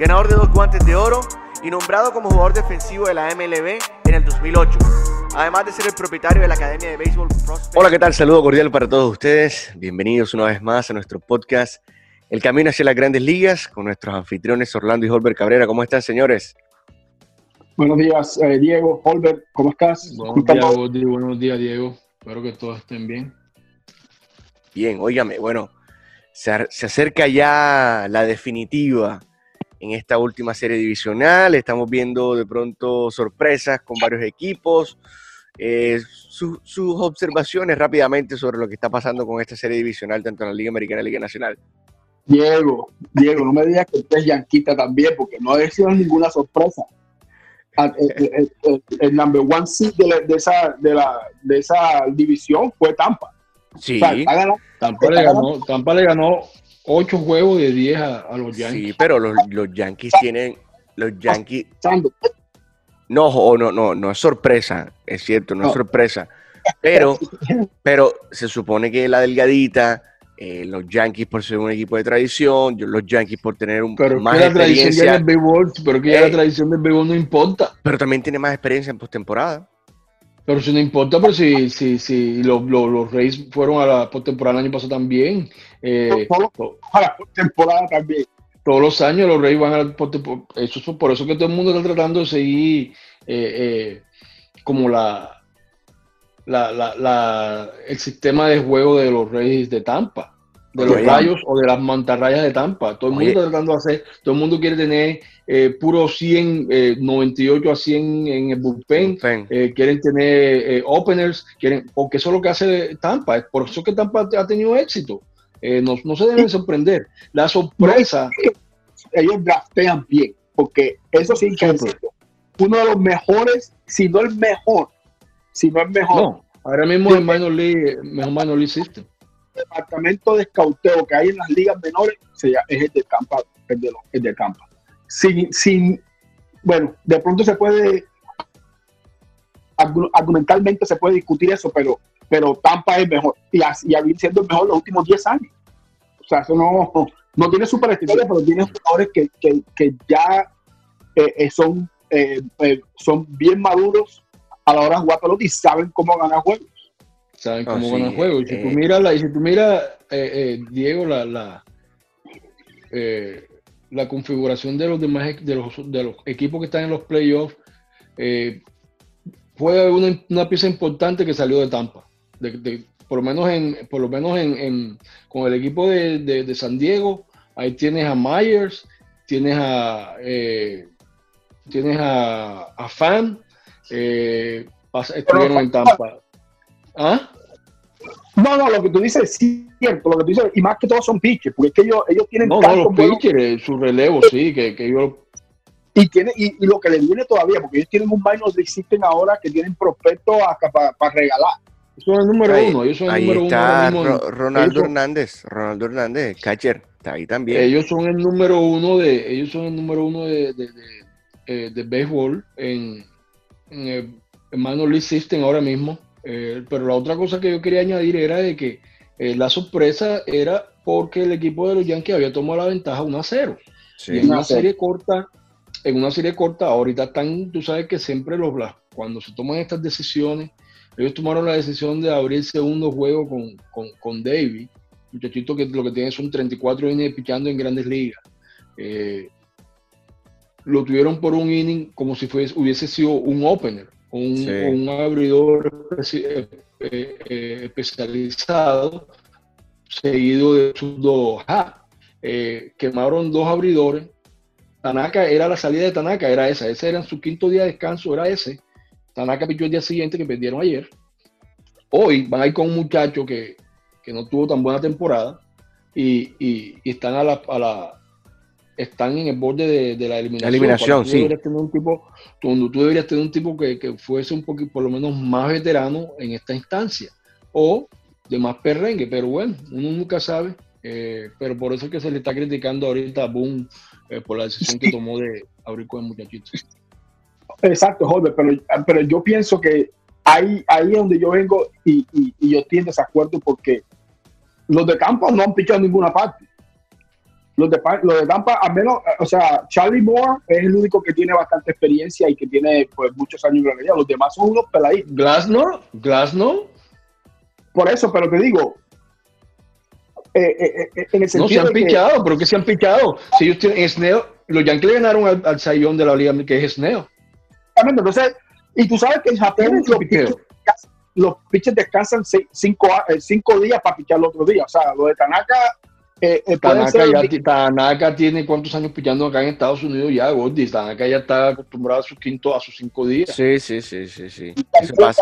ganador de dos guantes de oro y nombrado como jugador defensivo de la MLB en el 2008. Además de ser el propietario de la Academia de Béisbol Prospect. Hola, ¿qué tal? Saludo cordial para todos ustedes. Bienvenidos una vez más a nuestro podcast El Camino hacia las Grandes Ligas con nuestros anfitriones Orlando y Holbert Cabrera. ¿Cómo están, señores? Buenos días, eh, Diego. Holbert, ¿cómo estás? Buenos días, Diego. Buenos días, Diego. Espero que todos estén bien. Bien, óigame, bueno, se, se acerca ya la definitiva en esta última serie divisional. Estamos viendo de pronto sorpresas con varios equipos. Eh, sus observaciones rápidamente sobre lo que está pasando con esta serie divisional, tanto en la Liga Americana y la Liga Nacional. Diego, Diego, no me digas que usted es yanquita también, porque no ha sido ninguna sorpresa. Ah, el, el, number one seed de, esa, de, la, de esa división fue Tampa. Sí, Tampa, le ganó, Tampa le ganó 8 juegos de 10 a, los Yankees. Sí, pero los, los Yankees tienen. Los Yankees. No, no, no, no es sorpresa, es cierto, no, es sorpresa. Pero, pero se supone que la delgadita, eh, los Yankees por ser un equipo de tradición, los Yankees por tener un pero más que la Tradición del béisbol, pero que la eh, tradición del béisbol no importa. Pero también tiene más experiencia en postemporada. Pero si no importa, pero si, si, si los, los, los Reyes fueron a la postemporada el año pasado también. Eh, a la postemporada también. Todos los años los Reyes van a la postemporada. Eso es por eso que todo el mundo está tratando de seguir eh, eh, como la, la, la, la, el sistema de juego de los Reyes de Tampa de los rayos o de las mantarrayas de Tampa. Todo el mundo está tratando de hacer, todo el mundo quiere tener eh, puro 100, 98 eh, a 100 en el bullpen, eh, quieren tener openers, quieren, porque eso es lo que hace Tampa, es por eso que Tampa ha tenido éxito. No, no, se deben sorprender. La sorpresa... ellos draftean bien, porque eso sí que es uno de los mejores, si no el mejor, si no el mejor. No, ahora mismo es minor league, mejor minor league system departamento de escauteo que hay en las ligas menores es el de Campa, el de, el de Campa. Sin, sin, bueno, de pronto se puede, argumentalmente se puede discutir eso, pero, pero Tampa es mejor y, y ha siendo el mejor los últimos 10 años. O sea, eso no, no tiene superestrellas, pero tiene jugadores que, que, que ya eh, eh, son, eh, son bien maduros a la hora de jugar pelota y saben cómo ganar juegos saben cómo van a juego. Y si tú eh. miras, la, y si tú miras eh, eh, Diego, la, la, la, configuración de los demás de los, de los equipos que están en los playoffs, fue una, una, pieza importante que salió de Tampa. De, por lo menos, en, por lo menos en, con el equipo de, de, San Diego, ahí tienes a Myers, tienes a tienes a, a Fan, estuvieron en Tampa. ¿Ah? No, no, lo que tú dices es cierto, lo que tú dices, y más que todo son pitchers, porque es que ellos, ellos tienen. No, no, los pitchers, su relevo, sí, que, que ellos. Y, tiene, y, lo que les viene todavía, porque ellos tienen un minor de existen ahora que tienen prospectos para regalar. Eso es el número uno. Ellos son ahí el número está uno. Ronaldo Hernández, Ronaldo Hernández, catcher, está ahí también. Ellos son el número uno de, ellos son el número uno de, de, de, eh, de béisbol en, en el league system ahora mismo. Eh, pero la otra cosa que yo quería añadir era de que eh, la sorpresa era porque el equipo de los Yankees había tomado la ventaja 1 a 0. en una serie corta, en una serie corta, ahorita están, tú sabes que siempre los cuando se toman estas decisiones, ellos tomaron la decisión de abrir el segundo juego con, con, con David, muchachito que lo que tiene son 34 innings pichando en grandes ligas. Eh, lo tuvieron por un inning como si fuese, hubiese sido un opener un, abridor eh, eh, especializado seguido de sus dos eh, quemaron dos abridores. Tanaka era la salida de Tanaka, era esa. Ese era su quinto día de descanso, era ese. Tanaka pichó el día siguiente que perdieron ayer. Hoy van a ir con un muchacho que, no tuvo tan buena temporada y, están a la, a la están en el borde de, la eliminación. eliminación, sí. Deberías tener un tipo, tú, tú deberías tener un tipo que, que, fuese un poquito, por lo menos, más veterano en esta instancia. O de más perrengue, pero bueno, uno nunca sabe. Eh, pero por eso es que se le está criticando ahorita a Boom eh, por la decisión que tomó de abrir con el muchachito. Exacto, Jorge, pero, pero yo pienso que ahí, ahí es donde yo vengo y, y, yo estoy en desacuerdo porque los de Tampa no han pichado en ninguna parte. Los de, los de Tampa, al menos, o sea, Charlie Moore es el único que tiene bastante experiencia y que tiene pues muchos años de realidad. Los demás son unos peladitos. Glasnow, Glasnow. Por eso, pero te digo, eh, eh, eh, en el sentido. No se han pichado, pero que se han pichado. Si ellos tienen Sneo, los Yankees le ganaron al, al Sayón de la liga que es Sneo. Entonces, y tú sabes que en Japón los pitchers, descansan cinco, cinco, días para pichar el otro día. O sea, lo de Tanaka. Tanaka, tiene cuántos años pichando acá en Estados Unidos ya, Gordy. Tanaka ya está acostumbrado a sus quinto, a sus cinco días. Sí, sí, sí, sí, sí.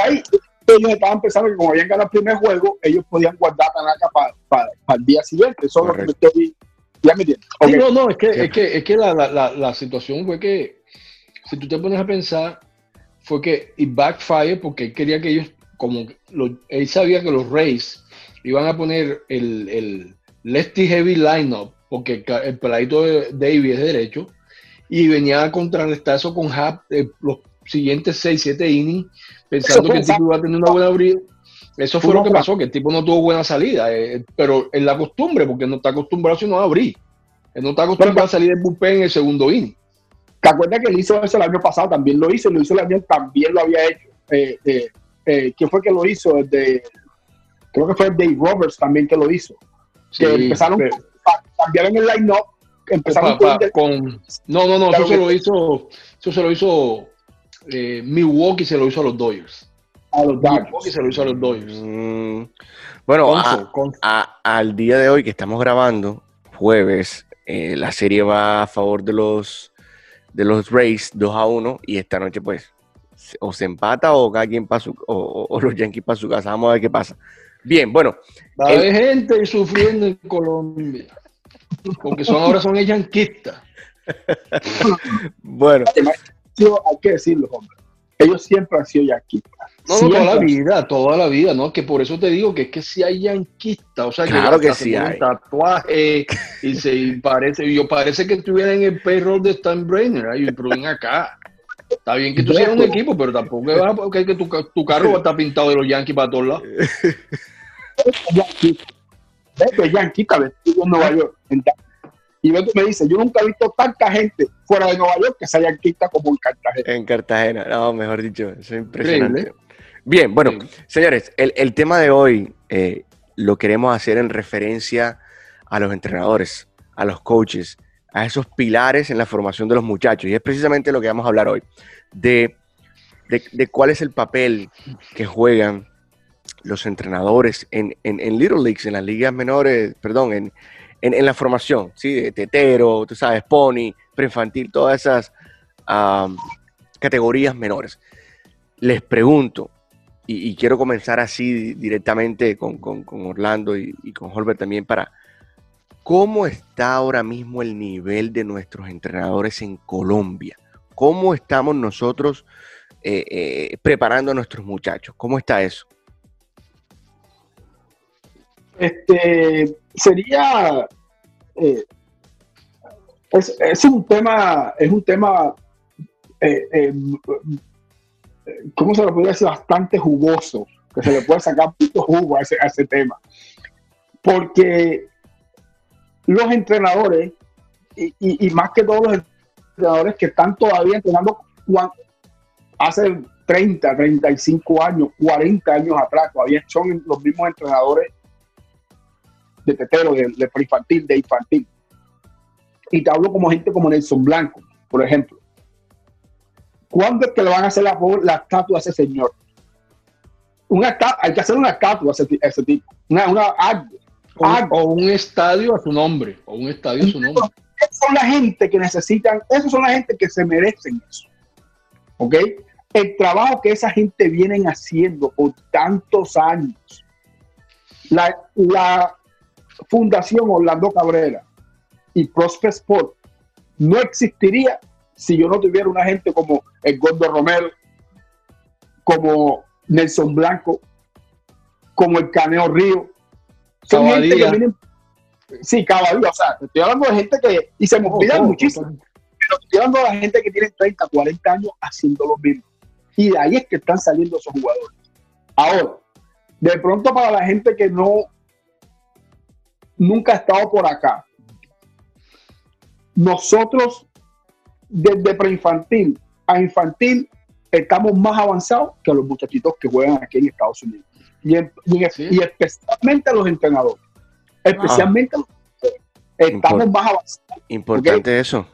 Ahí, ellos estaban pensando que como habían ganado el primer juego, ellos podían guardar a Tanaka para el día siguiente. Eso es lo que me estoy. Ya me entiendes. no, no, es que, es que, es que la, la, la, situación fue que, si tú te pones a pensar, fue que y backfire porque él quería que ellos, como él sabía que los Rays iban a poner el, el lefty heavy lineup, porque el peladito de David es derecho, y venía a contrarrestar eso con Hap eh, los siguientes 6, 7 innings pensando que el tipo iba a tener una buena abrir. Eso fue lo que pasó, que el tipo no tuvo buena salida, eh, pero en la costumbre, porque no está acostumbrado sino a abrir. Él no está acostumbrado a salir del bullpen en el segundo inning. ¿Te acuerdas que él hizo eso el año pasado? También lo hizo, lo hizo el año, también lo había hecho. Eh, eh, eh, ¿Quién fue que lo hizo? de, creo que fue Dave Roberts también que lo hizo. Que empezaron, a cambiaron el line-up, empezaron con, No, no, no, eso se lo hizo, eso se lo hizo eh, Milwaukee se lo hizo a los Dodgers. A los Dodgers. Se lo hizo a los Dodgers. Mm, bueno, al día de hoy que estamos grabando, jueves, eh, la serie va a favor de los de los Rays 2 a 1 y esta noche pues o se empata o cada quien para su, o, los Yankees para su casa. Vamos a ver qué pasa. Bien, bueno. Va a haber gente sufriendo en Colombia. Porque son ahora son yanquistas. bueno hay que decirlo, hombre. Ellos siempre han sido yanquistas. No, toda la vida, toda la vida, ¿no? Que por eso te digo que es que si hay yanquistas, o sea, claro que, sí hay. tatuaje y se parece, yo parece que estuviera en el payroll de Steinbrenner, ahí, pero ven acá. Está bien que tú seas un equipo, pero tampoco es que tu, tu carro va a estar pintado de los Yankees para todos lados. Esto es yanquista vestido en Nueva York. Y Beto me dice, yo nunca he visto tanta gente fuera de Nueva York que se haya quita como en Cartagena. En Cartagena, no, mejor dicho, eso es impresionante. Bien, bueno, señores, el, tema de hoy eh, lo queremos hacer en referencia a los entrenadores, a los coaches, a esos pilares en la formación de los muchachos. Y es precisamente lo que vamos a hablar hoy, de, de, cuál es el papel que juegan los entrenadores en, en, Little Leagues, en las ligas menores, perdón, en, en, la formación, ¿sí? De tetero, tú sabes, pony, preinfantil, todas esas categorías menores. Les pregunto, y, quiero comenzar así directamente con, Orlando y, con Holbert también para, ¿cómo está ahora mismo el nivel de nuestros entrenadores en Colombia? ¿Cómo estamos nosotros eh, eh, preparando a nuestros muchachos? ¿Cómo está eso? Este, sería, eh, es, un tema, es un tema, ¿cómo se lo podría decir? Bastante jugoso, que se le puede sacar mucho jugo a ese, a ese tema. Porque los entrenadores, y, más que todos los entrenadores que están todavía entrenando hace 30, 35 años, 40 años atrás, todavía son los mismos entrenadores de tetero, de, de infantil, de infantil. Y te hablo como gente como Nelson Blanco, por ejemplo. ¿Cuándo es que le van a hacer la, la estatua a ese señor? Una hay que hacer una estatua a ese, tipo. Una, una O, un estadio a su nombre. O un estadio a su nombre. Son la gente que necesitan, esos son la gente que se merecen eso. ¿Ok? El trabajo que esa gente vienen haciendo por tantos años. La, la, Fundación Orlando Cabrera y Prospect Sport no existiría si yo no tuviera una gente como el Gordo Romero, como Nelson Blanco, como el Caneo Río. Son gente que vienen, sí, Cabadilla, o sea, estoy hablando de gente que, y se me olvidan muchísimo, pero estoy hablando de la gente que tiene 30, 40 años haciendo lo mismo. Y de ahí es que están saliendo esos jugadores. Ahora, de pronto para la gente que no, nunca ha estado por acá, nosotros desde preinfantil a infantil estamos más avanzados que los muchachitos que juegan aquí en Estados Unidos. Y, y, especialmente los entrenadores. Especialmente los estamos más avanzados. Importante eso.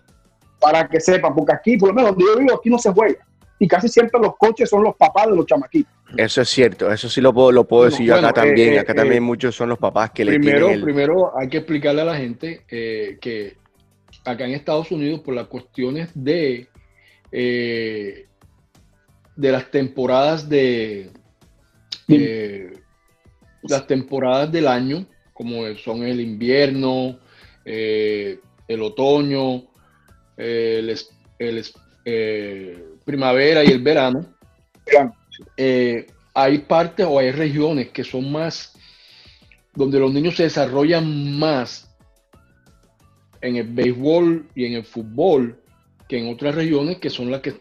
Para que sepan, porque aquí, por lo menos donde yo vivo, aquí no se juega. Y casi siempre los coches son los papás de los chamaquitos. Eso es cierto, eso sí lo puedo, lo puedo decir yo acá también. Eh, acá también eh, muchos son los papás que primero, le tienen Primero hay que explicarle a la gente eh, que acá en Estados Unidos, por las cuestiones de, de las temporadas de las temporadas del año, como son el invierno, el otoño, el, primavera y el verano, eh, hay partes o hay regiones que son más, donde los niños se desarrollan más en el béisbol y en el fútbol que en otras regiones que son las que,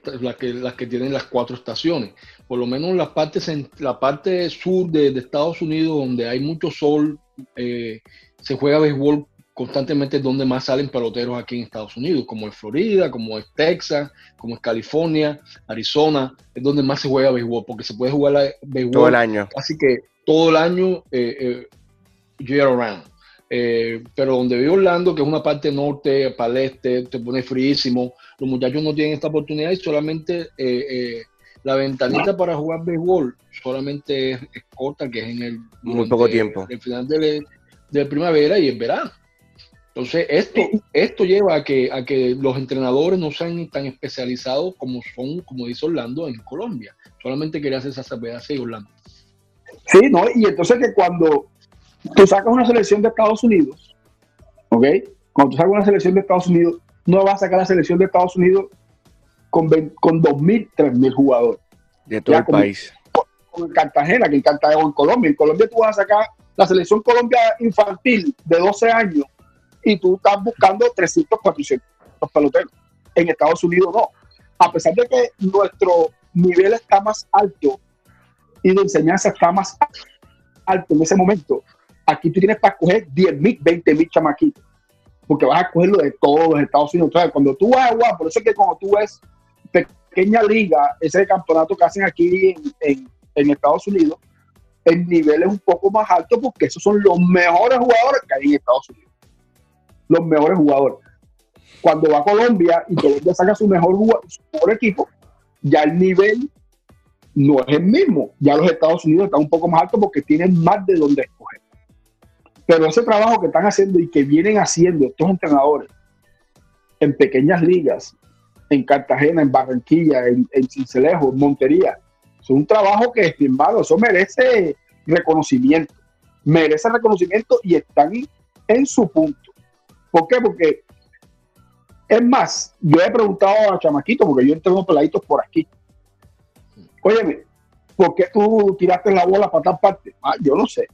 las que tienen las cuatro estaciones. Por lo menos en la parte, la parte sur de, Estados Unidos, donde hay mucho sol, eh, se juega béisbol constantemente donde más salen peloteros aquí en Estados Unidos, como es Florida, como es Texas, como es California, Arizona, es donde más se juega béisbol, porque se puede jugar béisbol todo el año. Así que todo el año, eh, eh, year around. Eh, pero donde vive Orlando, que es una parte norte, para el este, te pone fríísimo, los muchachos no tienen esta oportunidad y solamente la ventanita para jugar béisbol solamente es, corta, que es en el, Muy poco tiempo. el final de, de primavera y el verano. Entonces, esto, esto lleva a que, a que los entrenadores no sean tan especializados como son, como dice Orlando, en Colombia. Solamente quería hacer esa salvedad así, Orlando. Sí, ¿no? Y entonces que cuando tú sacas una selección de Estados Unidos, ¿ok? Cuando tú sacas una selección de Estados Unidos, no vas a sacar la selección de Estados Unidos con, con 2.000, 3.000 jugadores. De todo el país. Como en Cartagena, que en Cartagena o en Colombia. En Colombia tú vas a sacar la selección Colombia infantil de 12 años y tú estás buscando 300, 400 peloteros. En Estados Unidos no. A pesar de que nuestro nivel está más alto y de enseñanza está más alto en ese momento, aquí tú tienes para coger 10 mil, 20 mil chamaquitos, porque vas a cogerlo de todos los Estados Unidos. Entonces, cuando tú vas a por eso es que cuando tú ves pequeña liga, ese campeonato que hacen aquí en, en Estados Unidos, el nivel es un poco más alto porque esos son los mejores jugadores que hay en Estados Unidos los mejores jugadores. Cuando va a Colombia y Colombia saca su mejor, su mejor equipo, ya el nivel no es el mismo. Ya los Estados Unidos están un poco más altos porque tienen más de donde escoger. Pero ese trabajo que están haciendo y que vienen haciendo estos entrenadores en pequeñas ligas, en Cartagena, en Barranquilla, en, Cincelejo, en Montería, es un trabajo que, estimado, eso merece reconocimiento. Merece reconocimiento y están en su punto. ¿Por qué? Porque es más, yo he preguntado a Chamaquito, porque yo entreno peladitos por aquí. Óyeme, ¿por qué tú tiraste la bola para tal parte? Ah, yo no sé.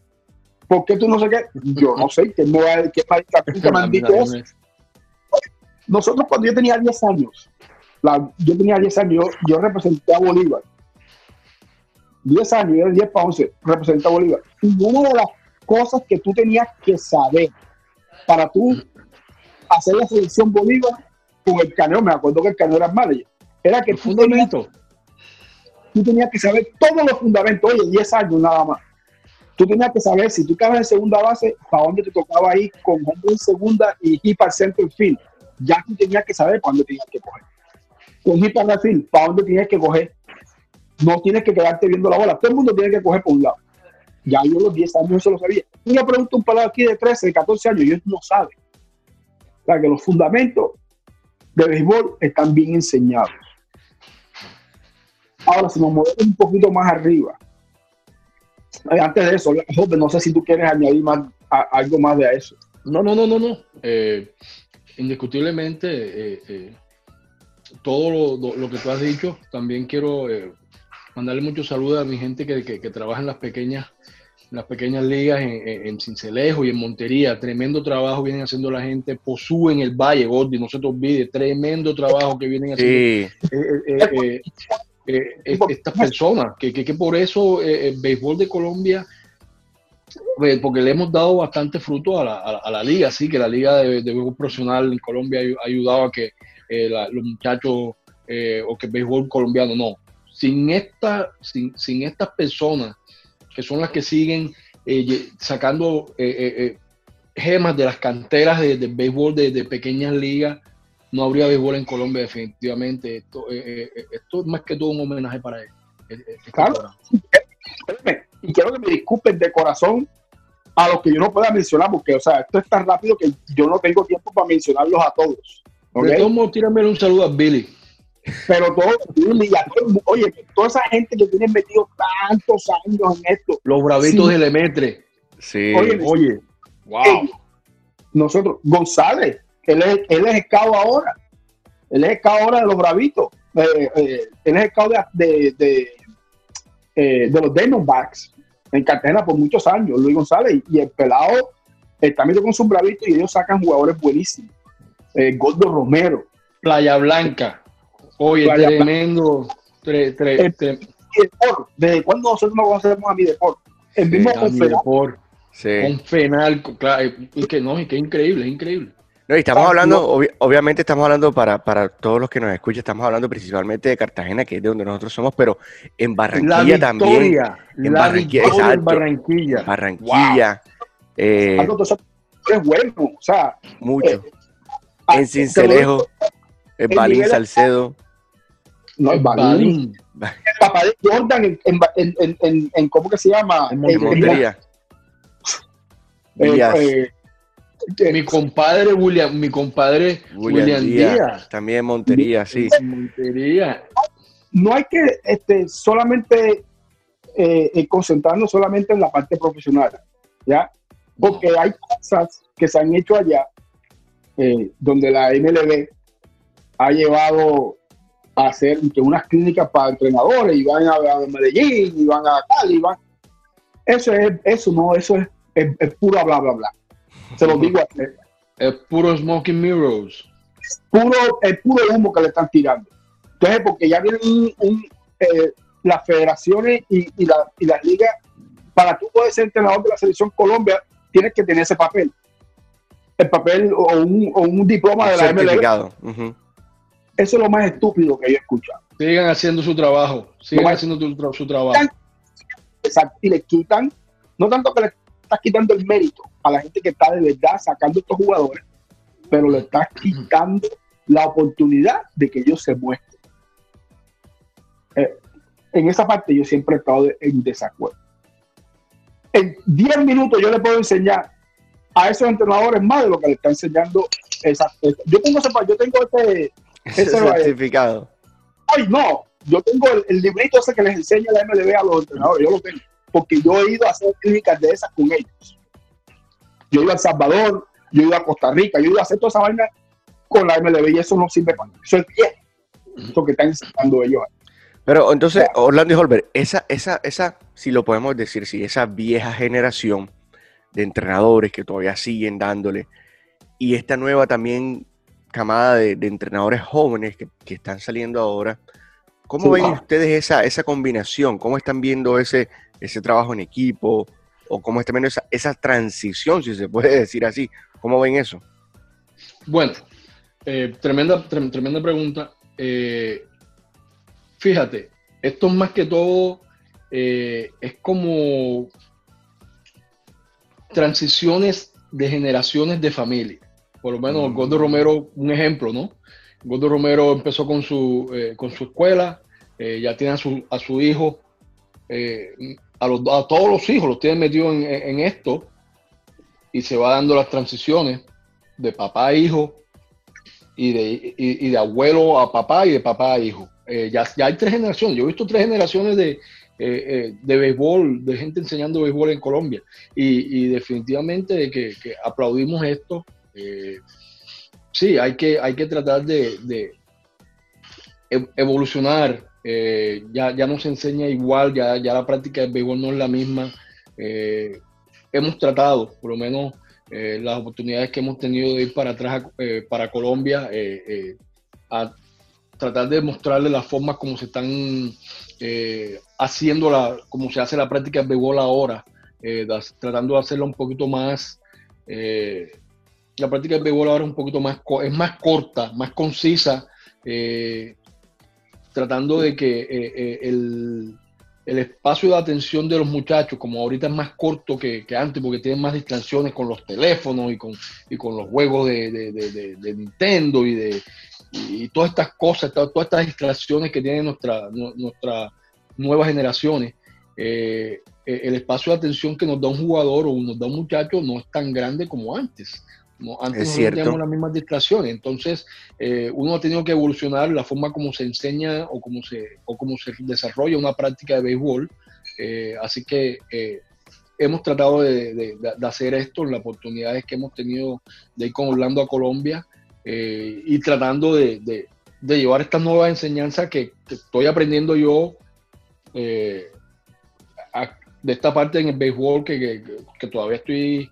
¿Por qué tú no sé qué? Yo no sé. ¿Qué me, qué dicho eso? Nosotros cuando yo tenía 10 años, yo tenía 10 años, yo, representé a Bolívar. 10 años, yo era 10 para 11, representé a Bolívar. Y una de las cosas que tú tenías que saber para tú hacer la selección Bolívar con el Caneo, me acuerdo que el Caneo era manager, era que el fundamento, tú tenías que saber todos los fundamentos, oye, 10 años nada más. Tú tenías que saber si tú estabas en segunda base, para dónde te tocaba ir con hombre en segunda y hit para el center field. Ya tú tenías que saber dónde tenías que coger. Hit para field, para dónde tenías que coger. No tienes que quedarte viendo la bola. Todo el mundo tiene que coger por un lado. Ya yo los 10 años eso lo sabía. Una pregunta un pelado aquí de 13, 14 años, ellos no saben que los fundamentos de béisbol están bien enseñados. Ahora, si nos movemos un poquito más arriba, eh, antes de eso, no sé si tú quieres añadir más, algo más de eso. No, no, no, no, no. Eh, indiscutiblemente, todo lo, que tú has dicho, también quiero mandarle muchos saludos a mi gente que, que, trabaja en las pequeñas, las pequeñas ligas en, en, Cincelejo y en Montería. Tremendo trabajo vienen haciendo la gente. Posú en el Valle, Gordy, no se te olvide. Tremendo trabajo que vienen haciendo eh, eh, eh, estas personas. Que, que, por eso el béisbol de Colombia porque le hemos dado bastante fruto a la, a la, liga, sí, que la liga de, béisbol profesional en Colombia ha ayudado a que los muchachos o que el béisbol colombiano no, sin, esta, sin, sin estas personas que son las que siguen eh, sacando eh, eh, gemas de las canteras de, béisbol de, pequeñas ligas, no habría béisbol en Colombia definitivamente. Esto, esto es más que todo un homenaje para él. Claro. Y quiero que me disculpen de corazón a los que yo no pueda mencionar, porque o sea, esto es tan rápido que yo no tengo tiempo para mencionarlos a todos. De todos tírame un saludo a Billy. Pero todo, oye, toda esa gente que tiene metido tantos años en esto. Los bravitos de Lemetre. Sí. Oye, oye wow. nosotros, González, él es, él es escado ahora. Él es escado ahora de los bravitos. Eh, eh, él es escado de, de, eh, de, los Diamondbacks en Cartagena por muchos años, Luis González. Y el pelado está metido con sus bravitos y ellos sacan jugadores buenísimos. Gordo Romero. Playa Blanca. Oye, tremendo. Tre, tre, ¿Desde cuándo nosotros no conocemos a mi deporte? El mismo con Fenal. claro, y que no, y que increíble, es increíble. No, y estamos hablando, obviamente estamos hablando para, para todos los que nos escuchan, estamos hablando principalmente de Cartagena, que es de donde nosotros somos, pero en Barranquilla también. En Barranquilla, exacto. Barranquilla. Barranquilla. Eh, es bueno, o sea. Mucho. Eh, en Cincelejo, en Balín Salcedo. No, es Balín. El papá de Jordan en, en, en, en, ¿cómo que se llama? En Montería. Eh, mi compadre William, mi compadre William, Díaz. También Montería, sí. Montería. No hay que este, solamente eh, eh, concentrarnos solamente en la parte profesional, ¿ya? Porque hay cosas que se han hecho allá donde la MLB ha llevado hacer unas clínicas para entrenadores y van a, Medellín y van a Cali. Van. Eso es, eso no, eso es, es, pura bla, bla, bla. Se lo digo a usted. Es puro smoking mirrors. Es puro, es puro humo que le están tirando. Entonces, porque ya vienen un, eh, las federaciones y, y, la, y las ligas, para tú poder ser entrenador de la selección Colombia, tienes que tener ese papel. El papel o un, o un diploma de la MLB. Eso es lo más estúpido que yo he escuchado. Sigan haciendo su trabajo. Sigan haciendo su, trabajo. Exacto. Y le quitan, no tanto que le estás quitando el mérito a la gente que está de verdad sacando estos jugadores, pero le estás quitando la oportunidad de que ellos se muestren. Eh, en esa parte yo siempre he estado en desacuerdo. En 10 minutos yo le puedo enseñar a esos entrenadores más de lo que le está enseñando esa, yo tengo yo tengo este ese certificado. Ay, no. Yo tengo el, librito ese que les enseña la MLB a los entrenadores. Yo lo tengo. Porque yo he ido a hacer clínicas de esas con ellos. Yo he ido a El Salvador, yo he ido a Costa Rica, yo he ido a hacer toda esa vaina con la MLB y eso no sirve para nada. Eso es bien. Eso que están enseñando ellos. Pero entonces, Orlando y Holbert, esa, esa, esa, si lo podemos decir, si esa vieja generación de entrenadores que todavía siguen dándole, y esta nueva también camada de, entrenadores jóvenes que, están saliendo ahora. ¿Cómo ven ustedes esa, esa combinación? ¿Cómo están viendo ese, ese trabajo en equipo? ¿O cómo están viendo esa, esa transición, si se puede decir así? ¿Cómo ven eso? Bueno, eh, tremenda, tremenda pregunta. Eh, fíjate, esto es más que todo, eh, es como transiciones de generaciones de familia por lo menos Gordo Romero, un ejemplo, ¿no? Gordo Romero empezó con su, con su escuela, ya tiene a su, a su hijo, a, los, a todos los hijos los tiene metidos en, esto y se va dando las transiciones de papá a hijo y de, y, de abuelo a papá y de papá a hijo. ya, ya hay tres generaciones, yo he visto tres generaciones de, de béisbol, de gente enseñando béisbol en Colombia y, y definitivamente que, que aplaudimos esto eh, sí, hay que, hay que tratar de, e, evolucionar. Eh, ya, ya no se enseña igual, ya, ya la práctica del béisbol no es la misma. Eh, hemos tratado, por lo menos eh, las oportunidades que hemos tenido de ir para atrás para Colombia, a tratar de mostrarle las formas como se están haciendo, la, como se hace la práctica del béisbol ahora, tratando de hacerla un poquito más la práctica del béisbol ahora es un poquito más, es más corta, más concisa, tratando de que eh, eh, el, espacio de atención de los muchachos, como ahorita es más corto que, antes, porque tienen más distracciones con los teléfonos y con, con los juegos de, Nintendo y de todas estas cosas, todas estas distracciones que tienen nuestras nuestra nuevas generaciones. el espacio de atención que nos da un jugador o nos da un muchacho no es tan grande como antes. Antes no teníamos las mismas distracciones, entonces eh, uno ha tenido que evolucionar la forma como se enseña o cómo se, o cómo se desarrolla una práctica de béisbol. Eh, así que eh, hemos tratado de, hacer esto en las oportunidades que hemos tenido de ir con Orlando a Colombia y tratando de, llevar estas nuevas enseñanzas que, estoy aprendiendo yo de esta parte en el béisbol que, que todavía estoy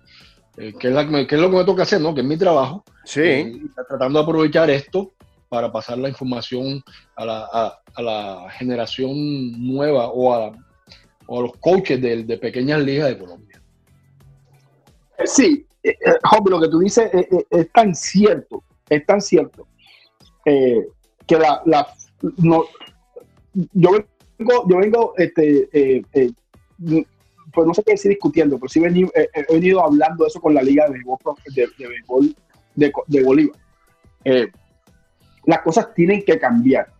eh, que, es lo que me toca hacer, ¿no? Que es mi trabajo. Sí. Eh, tratando de aprovechar esto para pasar la información a la, generación nueva o a, los coaches de, pequeñas ligas de Colombia. Eh, sí, eh, lo que tú dices es, tan cierto, es tan cierto, que la, no, yo vengo, yo vengo este, pues no sé qué decir discutiendo, pero sí he venido, hablando de eso con la Liga de Béisbol de, Bolívar. Eh, las cosas tienen que cambiar.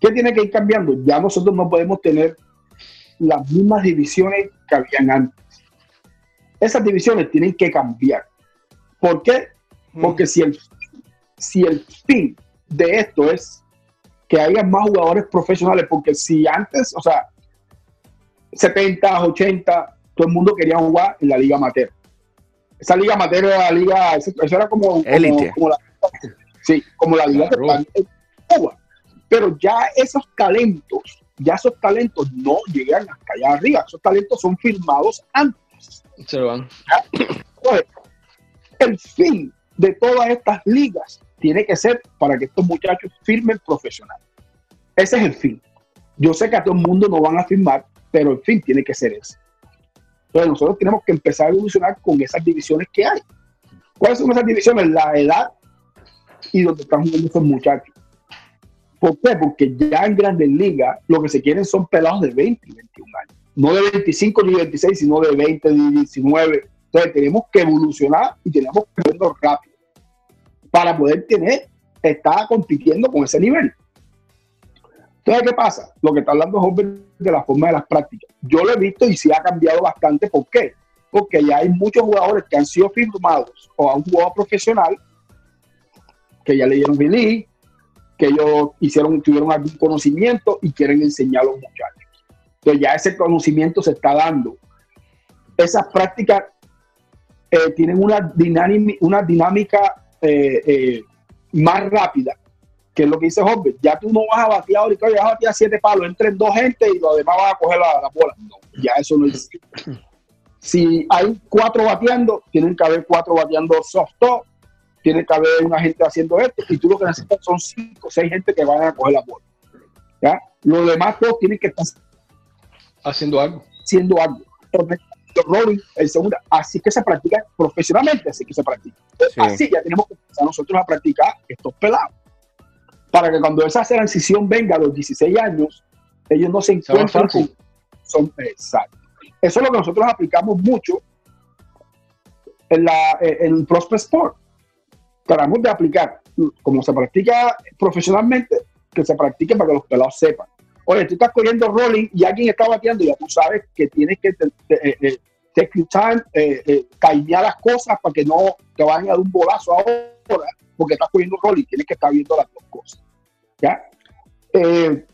¿Qué tiene que ir cambiando? Ya nosotros no podemos tener las mismas divisiones que habían antes. Esas divisiones tienen que cambiar. ¿Por qué? Hmm. Porque si el, si el fin de esto es que haya más jugadores profesionales, porque si antes, o sea, 70, 80, todo el mundo quería jugar en la Liga Amateur. Esa Liga Amateur era la liga, eso, era como, como, la, sí, como la Liga de Cuba. Pero ya esos talentos, ya esos talentos no llegan hasta allá arriba. Esos talentos son firmados antes. Se van. el fin de todas estas ligas tiene que ser para que estos muchachos firmen profesional. Ese es el fin. Yo sé que a todo el mundo no van a firmar, pero en fin, tiene que ser eso. Entonces nosotros tenemos que empezar a evolucionar con esas divisiones que hay. ¿Cuáles son esas divisiones? La edad y donde están jugando esos muchachos. ¿Por qué? Porque ya en grandes ligas lo que se quieren son pelados de 20 y 21 años. No de 25 ni 26, sino de 20, de 19. Entonces tenemos que evolucionar y tenemos que verlo rápido para poder tener, estar compitiendo con ese nivel. Entonces, ¿qué pasa? Lo que está hablando Jorge de la forma de las prácticas. Yo lo he visto y sí ha cambiado bastante. ¿Por qué? Porque ya hay muchos jugadores que han sido firmados o han jugado profesional, que ya leyeron release, que ellos hicieron, tuvieron algún conocimiento y quieren enseñar a los muchachos. Entonces ya ese conocimiento se está dando. Esas prácticas eh, tienen una, dinámica, una dinámica eh, eh, más rápida que es lo que dice Jorge, ya tú no vas a batear ahorita, ya vas a batear siete palos, entren dos gente y los demás van a coger la, bola. No, ya eso no existe. Si hay cuatro bateando, tienen que haber cuatro bateando soft top, tiene que haber una gente haciendo esto, y tú lo que necesitas son cinco o seis gente que van a coger la bola. ¿ya? Los demás todos tienen que estar haciendo algo. Haciendo algo. Rolling, el segundo, así que se practica profesionalmente, así que se practica. Así ya tenemos que empezar nosotros a practicar estos pelados para que cuando esa transición venga a los 16 años, ellos no se encuentren con... Son, exacto. Eso es lo que nosotros aplicamos mucho en, la, en Prospect Sport. Tratamos de aplicar, como se practica profesionalmente, que se practique para que los pelados sepan. Oye, tú estás corriendo rolling y alguien está bateando, ya tú sabes que tienes que te, te, eh, eh, eh, las cosas para que no te vayan a dar un bolazo ahora porque estás cogiendo rol y tienes que estar viendo las dos cosas. ¿ya? Eh,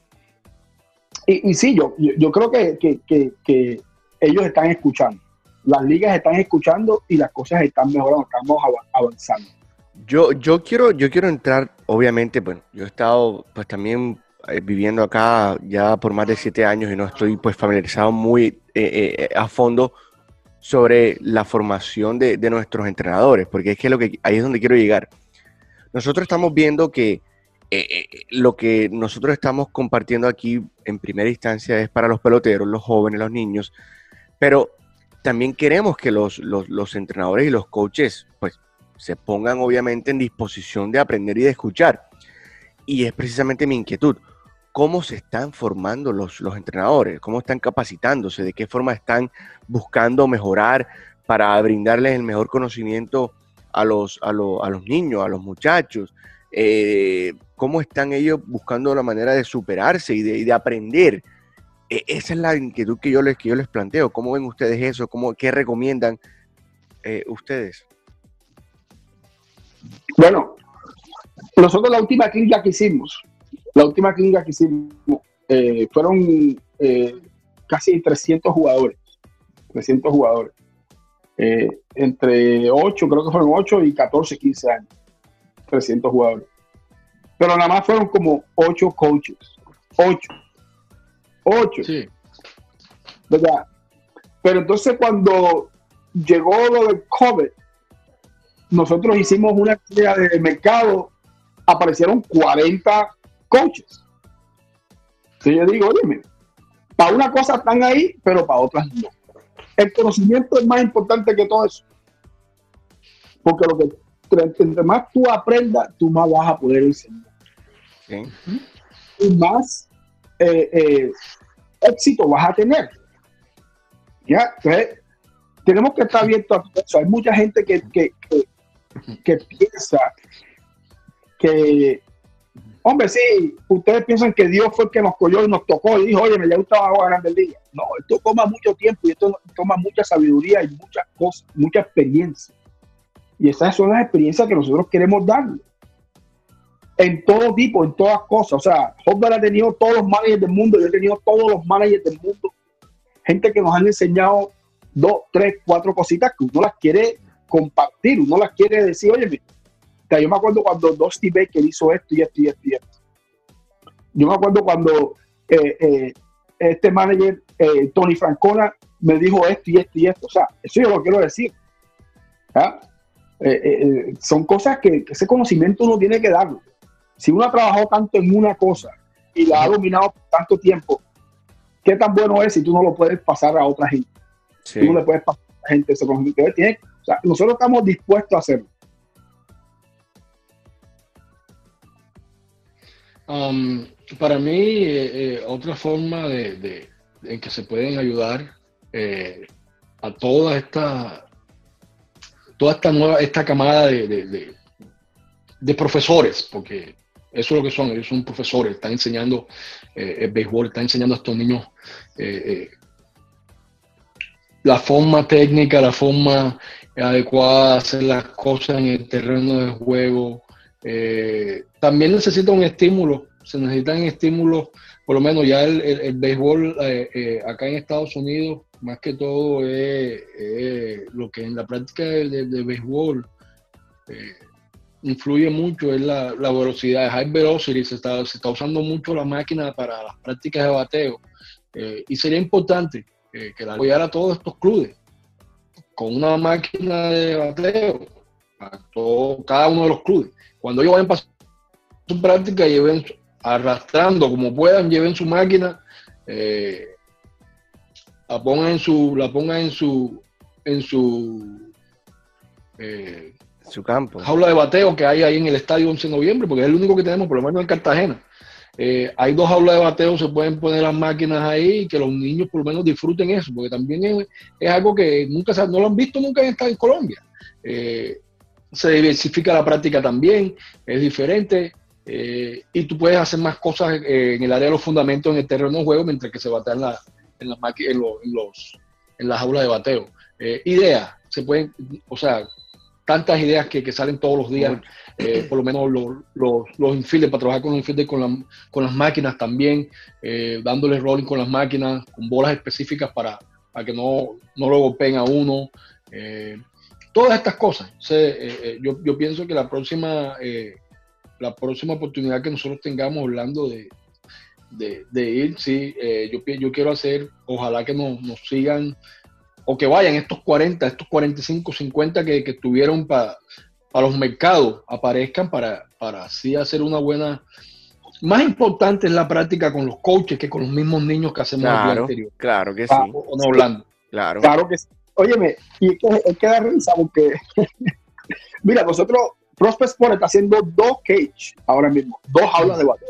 y, sí, yo, yo, creo que, que, que, ellos están escuchando. Las ligas están escuchando y las cosas están mejorando, estamos avanzando. Yo, yo, quiero, yo quiero entrar, obviamente, bueno, yo he estado pues también eh, viviendo acá ya por más de siete años y no estoy pues familiarizado muy eh, a fondo sobre la formación de, de, nuestros entrenadores, porque es que, lo que ahí es donde quiero llegar. Nosotros estamos viendo que lo que nosotros estamos compartiendo aquí en primera instancia es para los peloteros, los jóvenes, los niños, pero también queremos que los, los, entrenadores y los coaches pues, se pongan obviamente en disposición de aprender y de escuchar. Y es precisamente mi inquietud. ¿Cómo se están formando los, los entrenadores? ¿Cómo están capacitándose? ¿De qué forma están buscando mejorar para brindarles el mejor conocimiento a los, a, los niños, a los muchachos? Eh, ¿Cómo están ellos buscando la manera de superarse y de, y de aprender? E, esa es la inquietud que yo les, que yo les planteo. ¿Cómo ven ustedes eso? ¿Cómo, ¿Qué recomiendan eh, ustedes? Bueno, nosotros la última clínica que hicimos, la última clínica que hicimos, eh, fueron casi 300 jugadores. 300 jugadores. Entre 8, creo que fueron 8 y 14, 15 años. 300 jugadores. Pero nada más fueron como 8 coaches. 8 Ocho. Sí. ¿Verdad? Pero entonces cuando llegó lo del COVID, nosotros hicimos una actividad de mercado, aparecieron 40 coaches. Entonces yo digo, oye, para una cosa están ahí, pero para otras no. El conocimiento es más importante que todo eso. Porque lo que entre más tú aprendas, tú más vas a poder enseñar. Y más eh, eh, éxito vas a tener. ¿Ya? tenemos que estar abiertos a todo eso. Hay mucha gente que, que, que, piensa que, hombre, sí, ustedes piensan que Dios fue el que nos cogió y nos tocó y dijo, oye, me ya gustaba a Grande Liga. No, esto toma mucho tiempo y esto toma mucha sabiduría y muchas cosas, mucha experiencia. Y esas son las experiencias que nosotros queremos darle en todo tipo, en todas cosas. O sea, Hotbar ha tenido todos los managers del mundo, yo he tenido todos los managers del mundo. Gente que nos han enseñado dos, tres, cuatro cositas que uno las quiere compartir, uno las quiere decir, oye, yo me acuerdo cuando Dusty Baker hizo esto y esto y esto y esto. Yo me acuerdo cuando eh, eh, este manager, eh, Tony Francona, me dijo esto y esto y esto. O sea, eso yo lo quiero decir. ¿Ah? son cosas que, que, ese conocimiento uno tiene que darlo si uno ha trabajado tanto en una cosa y la ha dominado por tanto tiempo, ¿qué tan bueno es si tú no lo puedes pasar a otra gente? Sí. Tú no le puedes pasar a la gente ese conocimiento. O sea, nosotros estamos dispuestos a hacerlo. Um, para mí, eh, eh, otra forma de, en que se pueden ayudar eh, a toda esta, toda esta nueva, esta camada de, de profesores, porque eso es lo que son, ellos son profesores, están enseñando eh, el béisbol, están enseñando a estos niños la forma técnica, la forma adecuada de hacer las cosas en el terreno de juego. También necesita un estímulo, se necesitan estímulos, por lo menos ya el, béisbol acá en Estados Unidos, más que todo es lo que en la práctica de, béisbol influye mucho es la, velocidad, high velocity, se está, se está usando mucho la máquina para las prácticas de bateo eh, y sería importante eh, que la apoyara a todos estos clubes con una máquina de bateo a todo, cada uno de los clubes. Cuando ellos vayan para su práctica, lleven arrastrando como puedan, lleven su máquina, eh, la pongan en su, la pongan en su, en su su campo. Jaula de bateo que hay ahí en el estadio 11 de noviembre, porque es el único que tenemos, por lo menos en Cartagena. Eh, hay dos jaulas de bateo, se pueden poner las máquinas ahí y que los niños por lo menos disfruten eso, porque también es, algo que nunca no lo han visto nunca en, en Colombia. Eh, se diversifica la práctica también, es diferente. Eh, y tú puedes hacer más cosas en el área de los fundamentos en el terreno de juego mientras que se batea en, la, en, las en, los, en las jaulas de bateo. ideas, se pueden, o sea, tantas ideas que, que salen todos los días, eh, por lo menos los, los, los infields, para trabajar con los infields con, la, con las máquinas también, eh, dándoles rolling con las máquinas, con bolas específicas para, para que no, no lo golpeen a uno. Eh, Todas estas cosas. yo, yo, pienso que la próxima, la próxima oportunidad que nosotros tengamos hablando de, de, ir, sí, yo, yo quiero hacer, ojalá que nos, nos sigan o que vayan estos 40, estos 45, 50 que, que estuvieron para los mercados, aparezcan para, para así hacer una buena... Más importante es la práctica con los coaches que con los mismos niños que hacemos claro, el anterior. Claro que sí. O, no hablando. Claro. Claro que sí. Óyeme, y es que, es que da risa porque, mira, nosotros, Prospect Sport está haciendo dos cage ahora mismo, dos jaulas de bateo.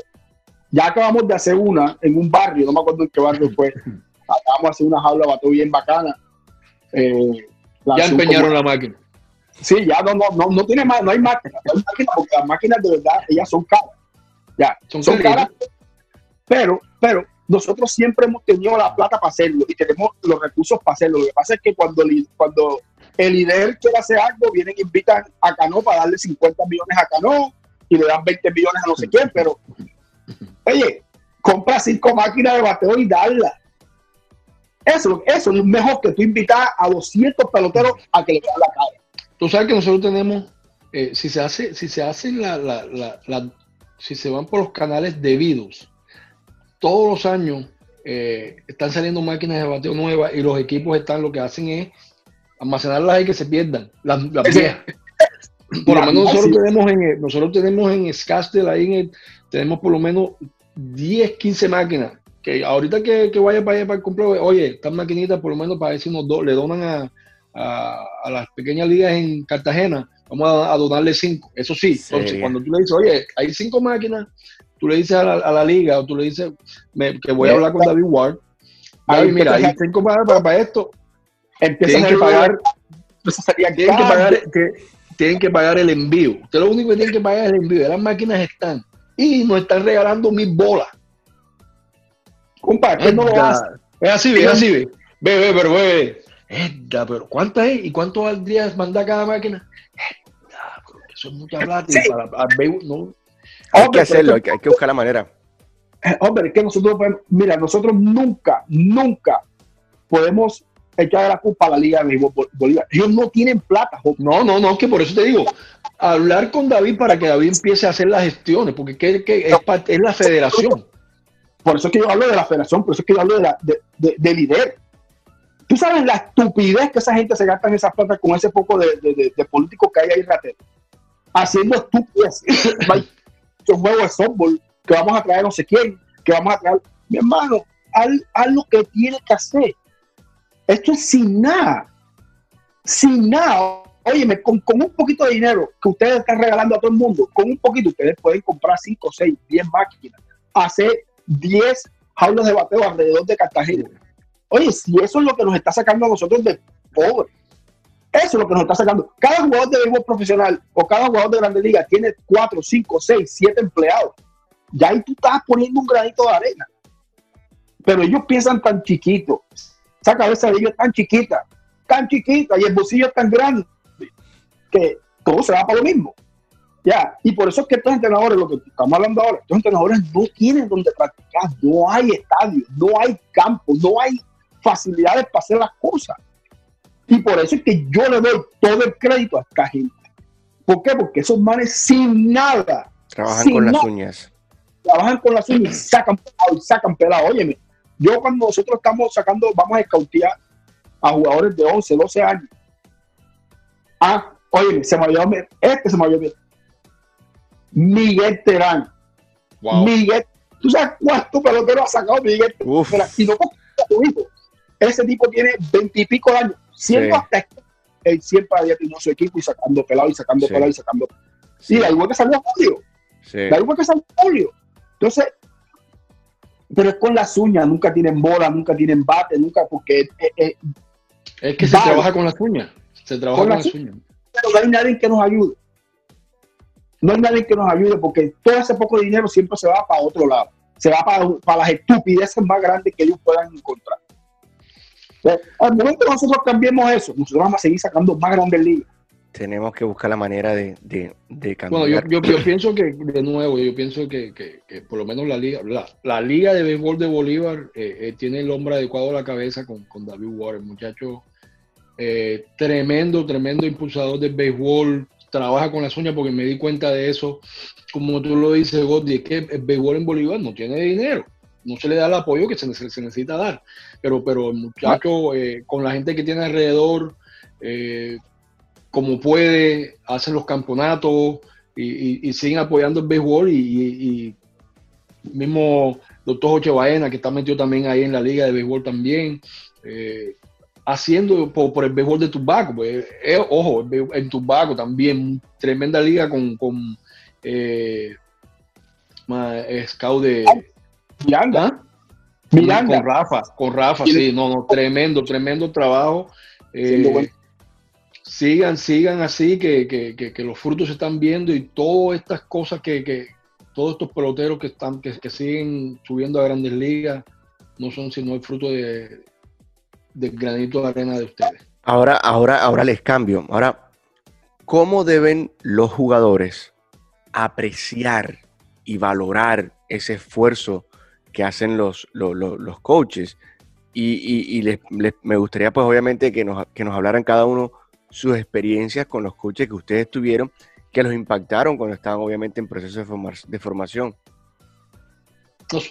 Ya acabamos de hacer una en un barrio, no me acuerdo en qué barrio fue. Acabamos de hacer una jaula de bateo bien bacana eh, ya empeñaron la máquina. Sí, ya no, no, no, tiene más, no hay máquina, no hay máquina porque las máquinas de verdad, ellas son caras. Ya, son, caras, pero, pero nosotros siempre hemos tenido la plata para hacerlo y tenemos los recursos para hacerlo. Lo que pasa es que cuando, cuando el líder quiere hacer algo, vienen e invitan a Cano para darle 50 millones a Cano y le dan 20 millones a no sé quién, pero oye, compra cinco máquinas de bateo y darla. Eso, eso es mejor que tú invitar a 200 peloteros a que le vean la cara. Tú sabes que nosotros tenemos, eh, si se hace, si se hacen la, la, la, si se van por los canales debidos, todos los años eh, están saliendo máquinas de bateo nuevas y los equipos están, lo que hacen es almacenarlas y que se pierdan, las, viejas. Por lo menos nosotros tenemos en nosotros tenemos en Scastel ahí tenemos por lo menos 10, 15 máquinas que ahorita que, vaya para allá para el complejo, oye, estas maquinitas por lo menos para decir unos dos, le donan a, a, las pequeñas ligas en Cartagena, vamos a, donarle cinco. Eso sí, entonces cuando tú le dices, oye, hay cinco máquinas, tú le dices a la, liga o tú le dices que voy a hablar con David Ward. David, mira, hay cinco para, para, esto. Empiezan que pagar, tienen que pagar, que, tienen que pagar el envío. Usted lo único que tienen que pagar es el envío. Las máquinas están y nos están regalando mil bolas. Compa, ¿qué no lo hace? Es así, ve, es así, ve. Ve, ve, pero ve. Edda, pero ¿cuántas es? ¿Y cuánto valdría mandar cada máquina? Edda, pero eso es mucha plata. Sí. Para, para, no. Hay que hacerlo, hay que, hay que buscar la manera. Eh, hombre, es que nosotros podemos, mira, nosotros nunca, nunca podemos echar la culpa a la Liga de Bolívar. Ellos no tienen plata. No, no, no, que por eso te digo, hablar con David para que David empiece a hacer las gestiones, porque que, que es, es, la federación. Por eso es que yo hablo de la federación, por eso es que yo hablo de, la, de, de, líder. Tú sabes la estupidez que esa gente se gasta en esas plata con ese poco de, de políticos que hay ahí ratero. Haciendo estupidez. un juego de softball que vamos a traer no sé quién, que vamos a traer. Mi hermano, haz, lo que tiene que hacer. Esto es sin nada. Sin nada. Óyeme, con, con, un poquito de dinero que ustedes están regalando a todo el mundo, con un poquito ustedes pueden comprar 5, 6, 10 máquinas, hacer 10 jaulas de bateo alrededor de Cartagena. Oye, si eso es lo que nos está sacando a nosotros de pobre, eso es lo que nos está sacando. Cada jugador de béisbol profesional o cada jugador de Grande Liga tiene 4, 5, 6, 7 empleados. Ya ahí tú estás poniendo un granito de arena. Pero ellos piensan tan chiquito. Esa cabeza de ellos es tan chiquita, tan chiquita y el bolsillo es tan grande que todo se va para lo mismo. Ya, y por eso es que estos entrenadores, lo que estamos hablando ahora, estos entrenadores no tienen donde practicar, no hay estadios, no hay campo, no hay facilidades para hacer las cosas. Y por eso es que yo le doy todo el crédito a esta gente. ¿Por qué? Porque esos manes sin nada. Trabajan con las uñas. Trabajan con las uñas y sacan pelado y sacan pelado. Óyeme, yo cuando nosotros estamos sacando, vamos a escautear a jugadores de 11, 12 años. Ah, óyeme, se me olvidó, este se me olvidó Miguel Terán. Miguel, ¿tú sabes cuánto pelotero ha sacado Miguel Terán? Y no tu hijo. Ese tipo tiene veintipico años, siendo hasta él siempre había tenido su equipo y sacando pelado y sacando pelado y sacando. Sí. Y la igual que salió Julio. Sí. La igual que salió Julio. Entonces, pero es con las uñas, nunca tienen bola, nunca tienen bate, nunca, porque eh, eh, es que se trabaja con las uñas. Se trabaja con, las uñas. Pero no hay nadie que nos ayude no hay nadie que nos ayude porque todo ese poco dinero siempre se va para otro lado. Se va para, para las estupideces más grandes que ellos puedan encontrar. Al momento que nosotros cambiemos eso, nosotros vamos a seguir sacando más grandes ligas. Tenemos que buscar la manera de, de, cambiar. Bueno, yo, yo, pienso que, de nuevo, yo pienso que, que, por lo menos la liga, la, liga de béisbol de Bolívar eh, eh, tiene el hombre adecuado a la cabeza con, con David Warren, muchacho eh, tremendo, tremendo impulsador del béisbol, trabaja con las uñas porque me di cuenta de eso. Como tú lo dices, Gotti, es que el béisbol en Bolívar no tiene dinero, no se le da el apoyo que se, necesita dar. Pero, pero el muchacho, eh, con la gente que tiene alrededor, eh, como puede, hacen los campeonatos y, siguen apoyando el béisbol y, mismo doctor Joche Baena, que está metido también ahí en la liga de béisbol también. Eh, haciendo por, el béisbol de Tubaco. Pues, eh, ojo, en Tubaco también, tremenda liga con, con eh, scout de Miranda. ¿Ah? Miranda. Con Rafa, con Rafa, sí, no, no, tremendo, tremendo trabajo. Eh, sigan, sigan así, que, que, que, los frutos se están viendo y todas estas cosas que, que todos estos peloteros que están, que, que siguen subiendo a grandes ligas, no son sino el fruto de, del granito de arena de ustedes. Ahora, ahora, ahora les cambio. Ahora, ¿cómo deben los jugadores apreciar y valorar ese esfuerzo que hacen los, los, coaches? Y, les, me gustaría, pues, obviamente, que nos, que nos hablaran cada uno sus experiencias con los coaches que ustedes tuvieron, que los impactaron cuando estaban, obviamente, en proceso de, de formación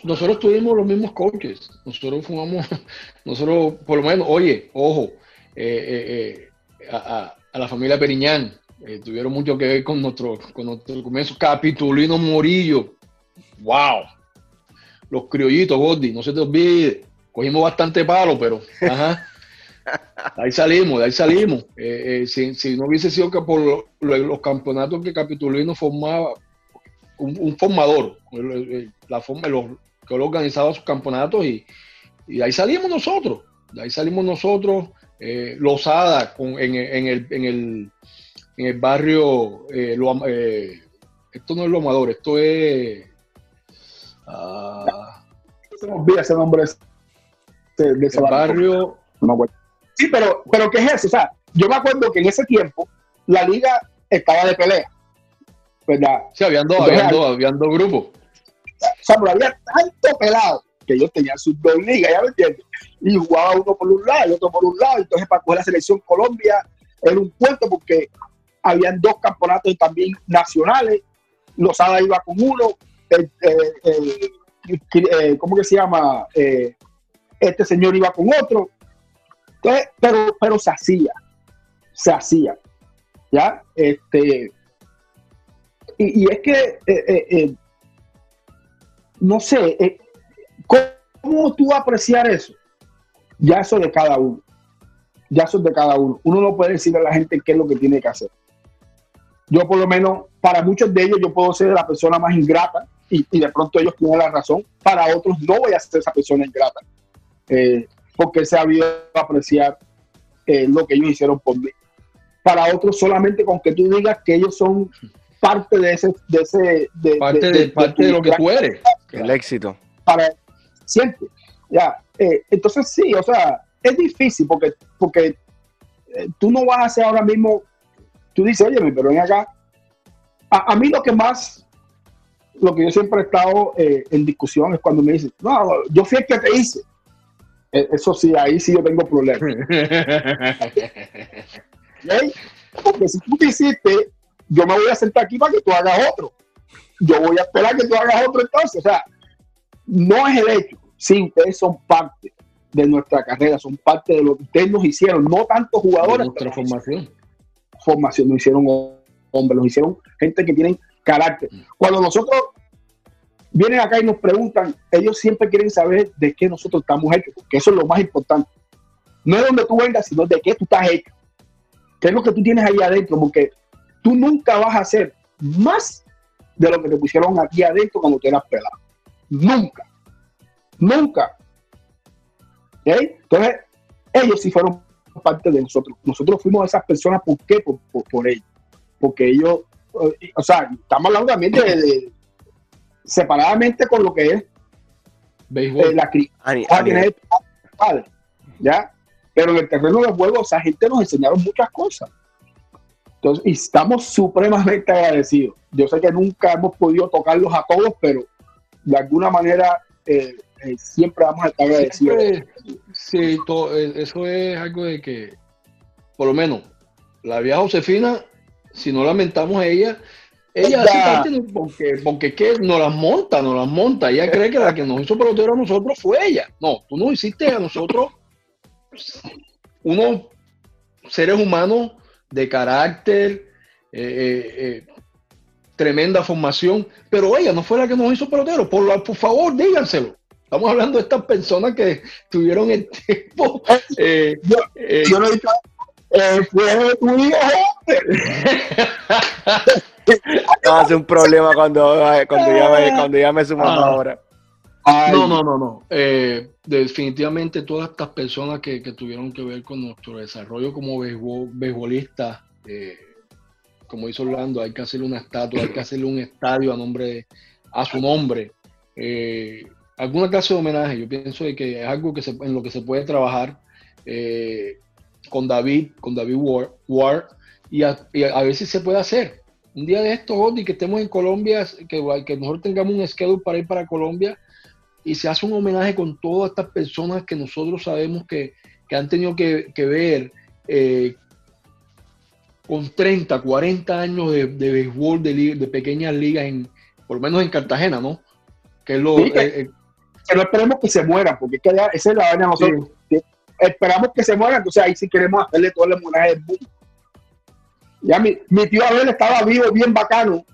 nosotros tuvimos los mismos coaches, nosotros fumamos, nosotros, por lo menos, oye, ojo, eh, eh, eh, a, la familia Periñán, tuvieron mucho que ver con nuestro, con nuestro comienzo. Capitulino Morillo, wow, los criollitos, Gordy, no se te olvide, cogimos bastante palo, pero, ajá. ahí salimos, de ahí salimos. si, no hubiese sido que por los campeonatos que Capitulino formaba, un, formador, la forma, los, que él organizaba sus campeonatos y, y, ahí salimos nosotros, de ahí salimos nosotros, eh, Losada con, en, el, en, el, en el barrio, eh, eh, esto no es lo amador, esto es... Uh, ese nombre de, de ese barrio... sí, pero, pero ¿qué es eso? O sea, yo me acuerdo que en ese tiempo la liga estaba de pelea ¿verdad? Sí, habían dos, habían dos, habían dos grupos. O sea, pero había tanto pelado que ellos tenían sus dos ligas, ¿ya me entiendes? Y jugaba uno por un lado y otro por un lado. Entonces, para coger la selección Colombia era un puerto porque habían dos campeonatos también nacionales. Lozada iba con uno, eh, eh, ¿cómo que se llama? Eh, este señor iba con otro. Pero, pero se hacía, se hacía. ¿Ya? Este, y, es que, eh, no sé, ¿cómo tú apreciar eso? Ya eso de cada uno. Ya eso es de cada uno. Uno no puede decirle a la gente qué es lo que tiene que hacer. Yo por lo menos, para muchos de ellos, yo puedo ser la persona más ingrata y, de pronto ellos tienen la razón. Para otros no voy a ser esa persona ingrata. porque se ha habido apreciar lo que ellos hicieron por mí. Para otros solamente con que tú digas que ellos son parte de ese, de ese, de, parte de, parte de, lo que tú eres, el éxito. Para siempre, ya. Eh, entonces sí, o sea, es difícil porque, porque eh, tú no vas a hacer ahora mismo, tú dices, oye, pero ven acá. A, mí lo que más, lo que yo siempre he estado eh, en discusión es cuando me dicen, no, yo fui el que te hice. Eso sí, ahí sí yo tengo problemas. Porque si tú te hiciste, yo me voy a sentar aquí para que tú hagas otro. Yo voy a esperar que tú hagas otro entonces. O sea, no es el hecho. Sí, ustedes son parte de nuestra carrera, son parte de lo que ustedes nos hicieron, no tantos jugadores. nuestra formación. Formación, nos hicieron hombres, nos hicieron gente que tienen carácter. Cuando nosotros vienen acá y nos preguntan, ellos siempre quieren saber de qué nosotros estamos hechos, porque eso es lo más importante. No es donde tú vengas, sino de qué tú estás hecho. ¿Qué es lo que tú tienes ahí adentro? Porque tú nunca vas a hacer más de lo que te pusieron aquí adentro cuando te eras pelado. Nunca. Nunca. Entonces, ellos sí fueron parte de nosotros. Nosotros fuimos esas personas, ¿por qué? Por, ellos. Porque ellos, o sea, estamos hablando también de, separadamente con lo que es eh, la crianza. ¿ya? Pero en el terreno de juego, esa gente nos enseñaron muchas cosas. Entonces, y estamos supremamente agradecidos. Yo sé que nunca hemos podido tocarlos a todos, pero de alguna manera eh, eh, siempre vamos a estar agradecidos. sí, todo, eso es algo de que por lo menos, la vieja Josefina, si no lamentamos a ella, ella hace parte porque, porque es que nos las monta, nos las monta. Ella cree que la que nos hizo pelotero a nosotros fue ella. No, tú nos hiciste a nosotros unos seres humanos de carácter, eh, eh, eh, tremenda formación, pero ella no fue la que nos hizo pelotero. Por, por favor, díganselo. Estamos hablando de estas personas que tuvieron el tiempo. yo, yo lo he dicho, fue tu hijo. a ser un problema cuando, cuando, llame, cuando llame su mamá ah. ahora. No, no, no, no. Eh, definitivamente todas estas personas que, que, tuvieron que ver con nuestro desarrollo como beisbolistas, eh, como hizo Orlando, hay que hacerle una estatua, hay que hacerle un estadio a nombre, a su nombre. Eh, alguna clase de homenaje, yo pienso que es algo que en lo que se puede trabajar con David, con David Ward, y, a, y a ver si se puede hacer un día de estos, Odi, que estemos en Colombia, que, que mejor tengamos un schedule para ir para Colombia y se hace un homenaje con todas estas personas que nosotros sabemos que, han tenido que, ver eh, con 30, 40 años de, de béisbol, de, pequeñas ligas, en, por lo menos en Cartagena, ¿no? Que, lo, eh, eh, que, no esperemos que se mueran, porque es que esa es la vaina nosotros. Esperamos que se mueran, entonces ahí sí queremos hacerle todo el homenaje del mundo. Ya mi, tío Abel estaba vivo, bien bacano,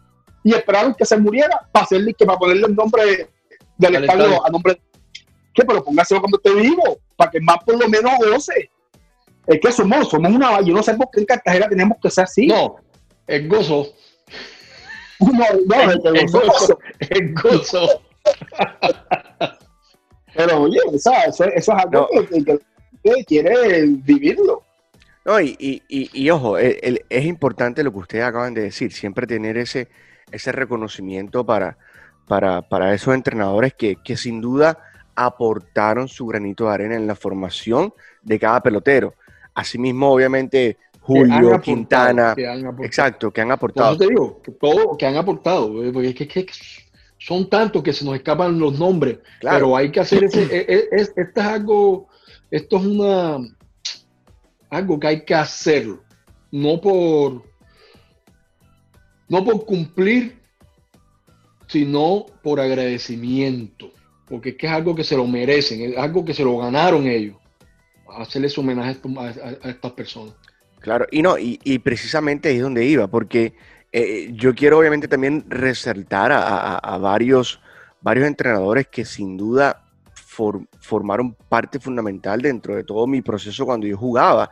y esperaron que se muriera para hacerle, que para ponerle el nombre del estadio a nombre. ¿Qué? Pero póngase cuando esté vivo, para que más por lo menos goce. Es que somos, somos una. Yo no sé por qué en Cartagena tenemos que ser así. No, es gozo. No, no, es, gozo. Es gozo. Pero oye, eso, eso es algo que quiere vivirlo. No, y, y, y, ojo, es importante lo que ustedes acaban de decir, siempre tener ese, ese reconocimiento para, para, esos entrenadores que, sin duda aportaron su granito de arena en la formación de cada pelotero. Asimismo, obviamente, Julio, Quintana, exacto, que han aportado. te digo, que todo, que han aportado, eh, porque es que, son tantos que se nos escapan los nombres, pero hay que hacer ese, e, e, esto es algo, esto es una, algo que hay que hacerlo, no por, no por cumplir, sino por agradecimiento, porque es que es algo que se lo merecen, es algo que se lo ganaron ellos, hacerles homenaje a, estas personas. Claro, y no, y, precisamente ahí es donde iba, porque eh, yo quiero obviamente también resaltar a, varios, varios entrenadores que sin duda formaron parte fundamental dentro de todo mi proceso cuando yo jugaba.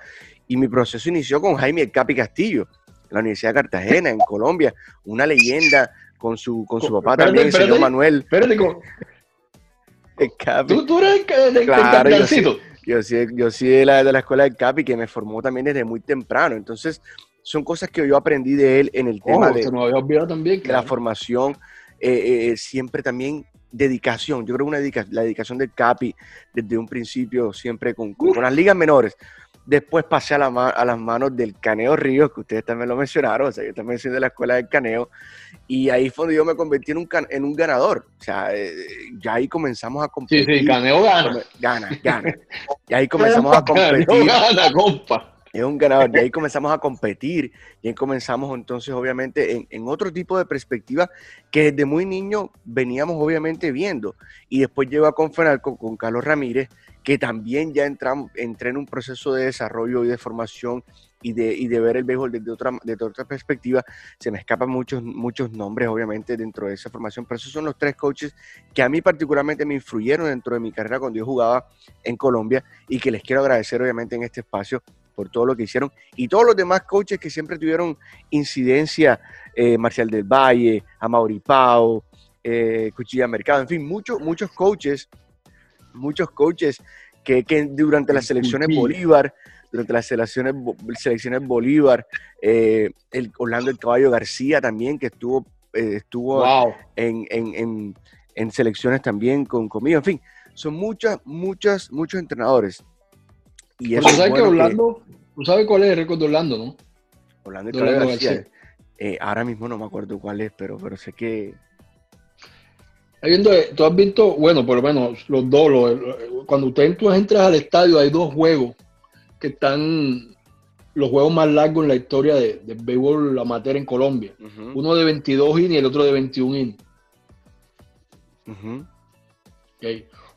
Y mi proceso inició con Jaime Capi Castillo, en la Universidad de Cartagena, en Colombia, una leyenda con su, con su papá también, el señor Manuel. Espérate, ¿Tú, tú eres de, claro, yo sí, yo sí, yo sí de, la, de la escuela de Capi, que me formó también desde muy temprano. Entonces, son cosas que yo aprendí de él en el tema de, también, la formación. Eh, eh, siempre también dedicación. Yo creo que una la dedicación del Capi desde un principio, siempre con, con, las ligas menores. Después pasé a, la, a, las manos del Caneo Ríos, que ustedes también lo mencionaron, o sea, yo también soy de la escuela del Caneo, y ahí fue donde yo me convertí en un, en un ganador. O sea, eh, ya ahí comenzamos a competir. Sí, sí, Caneo gana. Gana, gana. Y ahí comenzamos a competir. Caneo gana, compa es un ganador. Y ahí comenzamos a competir, y ahí comenzamos entonces obviamente en, otro tipo de perspectiva que desde muy niño veníamos obviamente viendo. Y después llegó a conferar con, Carlos Ramírez, que también ya entré en un proceso de desarrollo y de formación y de, y de ver el béisbol desde otra, desde otra perspectiva. Se me escapan muchos, muchos nombres, obviamente, dentro de esa formación, pero esos son los tres coaches que a mí particularmente me influyeron dentro de mi carrera cuando yo jugaba en Colombia y que les quiero agradecer, obviamente, en este espacio por todo lo que hicieron. Y todos los demás coaches que siempre tuvieron incidencia, eh, Marcial del Valle, Amaury Pau, eh, Cuchilla Mercado, en fin, muchos, muchos coaches, muchos coaches que, que durante las selecciones Bolívar, durante las selecciones, selecciones Bolívar, eh, el Orlando el Caballo García también, que estuvo, eh, estuvo en, en, en, selecciones también con, conmigo, en fin, son muchas, muchas, muchos entrenadores y eso sabes que Orlando, tú sabes cuál es el récord de Orlando, ¿no? Orlando, Orlando García. Eh, ahora mismo no me acuerdo cuál es, pero, pero sé que. Viendo, tú has visto, bueno, por lo menos los dos, cuando tú entras al estadio hay dos juegos que están los juegos más largos en la historia de, de béisbol amateur en Colombia. Uno de 22 innings y el otro de 21 innings. ujú. ¿ok?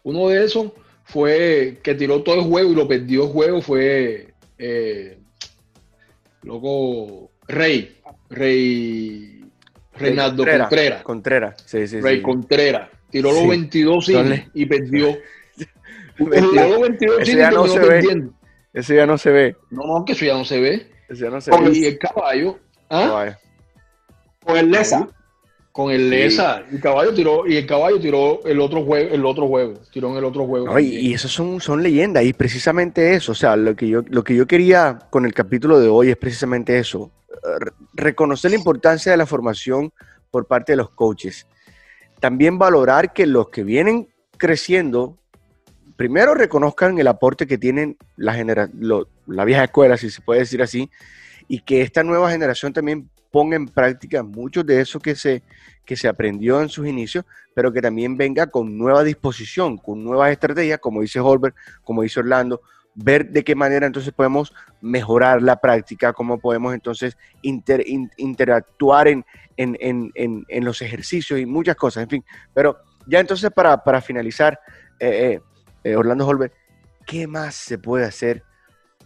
Uno de esos fue que tiró todo el juego y lo perdió el juego fue eh, loco Rey, Rey Reinaldo Contreras. Contreras. Contreras, sí, sí, Rey sí. Contreras. Tiró Sí. los 22 innings Dale. y perdió. Tiró 22. los 22 Ese ya y no se ve. perdiendo. Ese ya no se ve. No, no, que eso ya no se ve. Ese ya no se Con ve. Y el caballo, ¿ah? Con el Lesa. Con el Sí. Lesa, el caballo tiró, y el caballo tiró el otro juego, el otro juego, tiró en el otro juego. No, y, y son, son leyendas, y precisamente eso, o sea, lo que, yo, lo que yo quería con el capítulo de hoy es precisamente eso, eh, re- reconocer la importancia de la formación por parte de los coaches, también valorar que los que vienen creciendo, primero reconozcan el aporte que tienen la, genera- lo- la vieja escuela, si se puede decir así, y que esta nueva generación también ponga en práctica muchos de eso que se, que se aprendió en sus inicios, pero que también venga con nueva disposición, con nuevas estrategias, como dice Holbert, como dice Orlando, ver de qué manera entonces podemos mejorar la práctica, cómo podemos entonces inter- in- interactuar en, en- en- en- en los ejercicios y muchas cosas, en fin. Pero ya entonces para, para finalizar, eh, eh, eh, Orlando Holbert, ¿qué más se puede hacer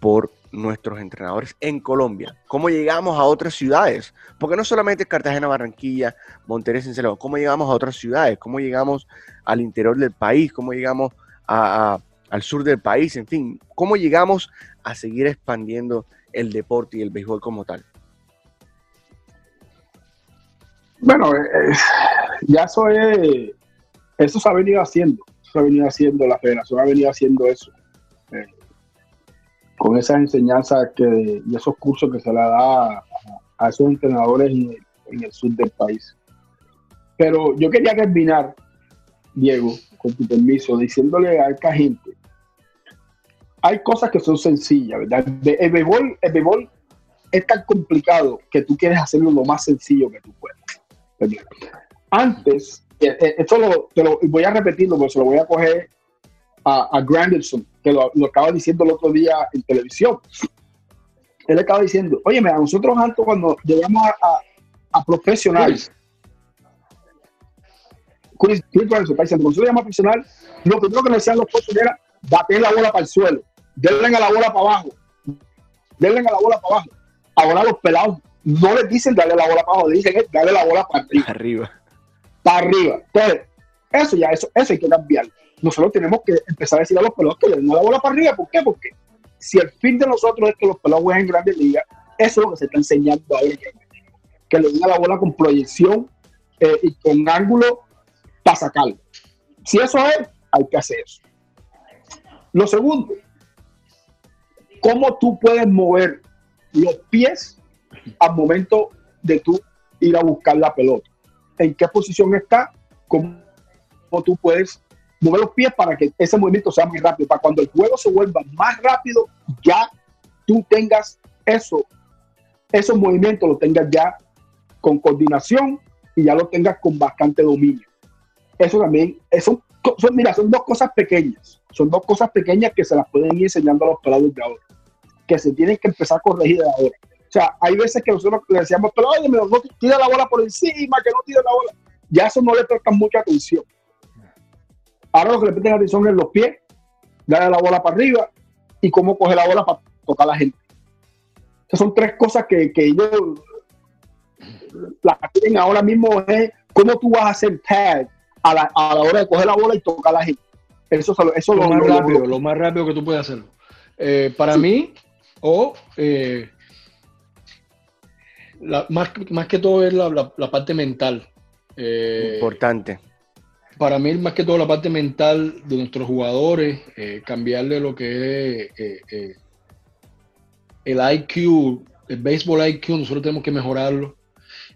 por nuestros entrenadores en Colombia? ¿Cómo llegamos a otras ciudades? Porque no solamente Cartagena, Barranquilla, Monterrey, Cincelejo, ¿cómo llegamos a otras ciudades? ¿Cómo llegamos al interior del país? ¿Cómo llegamos a- al sur del país? En fin, ¿cómo llegamos a seguir expandiendo el deporte y el béisbol como tal? Bueno, eh, eh, ya eso es, eso se ha venido haciendo, eso ha venido haciendo, la federación ha venido haciendo eso, eh, con esas enseñanzas que, y esos cursos que se le da a, a esos entrenadores en en el sur del país. Pero yo quería terminar, Diego, con tu permiso, diciéndole a esta gente, hay cosas que son sencillas, ¿verdad? El béisbol, el béisbol es tan complicado que tú quieres hacerlo lo más sencillo que tú puedas. ¿verdad? Antes, eh, eh, esto lo, te lo voy a repetirlo, porque se lo voy a coger a, a Granderson, que lo, lo estaba diciendo el otro día en televisión. Él estaba diciendo, oye, mira, nosotros antes cuando llegamos a, a, a profesionales, Chris, Chris Granderson está diciendo, nosotros llegamos a profesional, lo primero que nos decían los coaches era, baten la bola para el suelo, denle a la bola para abajo, denle a la bola para abajo. Ahora los pelados no les dicen darle la bola para abajo, le dicen darle la bola para arriba Arriba. para arriba. Entonces, eso ya, eso, eso hay que cambiar. Nosotros tenemos que empezar a decir a los pelotas que le den la bola para arriba. ¿Por qué? Porque si el fin de nosotros es que los pelotas jueguen en grandes ligas, eso es lo que se está enseñando ahora. Que, le den la bola con proyección eh, y con ángulo para sacarlo. Si eso es, hay que hacer eso. Lo segundo, ¿cómo tú puedes mover los pies al momento de tú ir a buscar la pelota? ¿En qué posición está? ¿Cómo tú puedes mover los pies para que ese movimiento sea muy rápido? Para cuando el juego se vuelva más rápido, ya tú tengas eso, esos movimientos los tengas ya con coordinación y ya lo tengas con bastante dominio. Eso también, eso, son, mira, son dos cosas pequeñas, son dos cosas pequeñas que se las pueden ir enseñando a los pelados de ahora, que se tienen que empezar a corregir de ahora. O sea, hay veces que nosotros le decíamos, pero oye, no tira la bola por encima, que no tire la bola. Ya eso no le prestan mucha atención. Ahora lo que le prestan atención es los pies, darle la bola para arriba y cómo coge la bola para tocar a la gente. Esas son tres cosas que, que ellos la que tienen ahora mismo es cómo tú vas a hacer tag a la, a la hora de coger la bola y tocar a la gente. Eso, eso, eso lo, lo, más lo- rápido, lo- lo más rápido que tú puedes hacerlo. Eh, para Sí. mí, o eh, la- más, más que todo es la, la- la parte mental. Eh, Importante. Para mí, más que todo la parte mental de nuestros jugadores, eh, cambiarle lo que es eh, eh, el IQ, el béisbol IQ, nosotros tenemos que mejorarlo.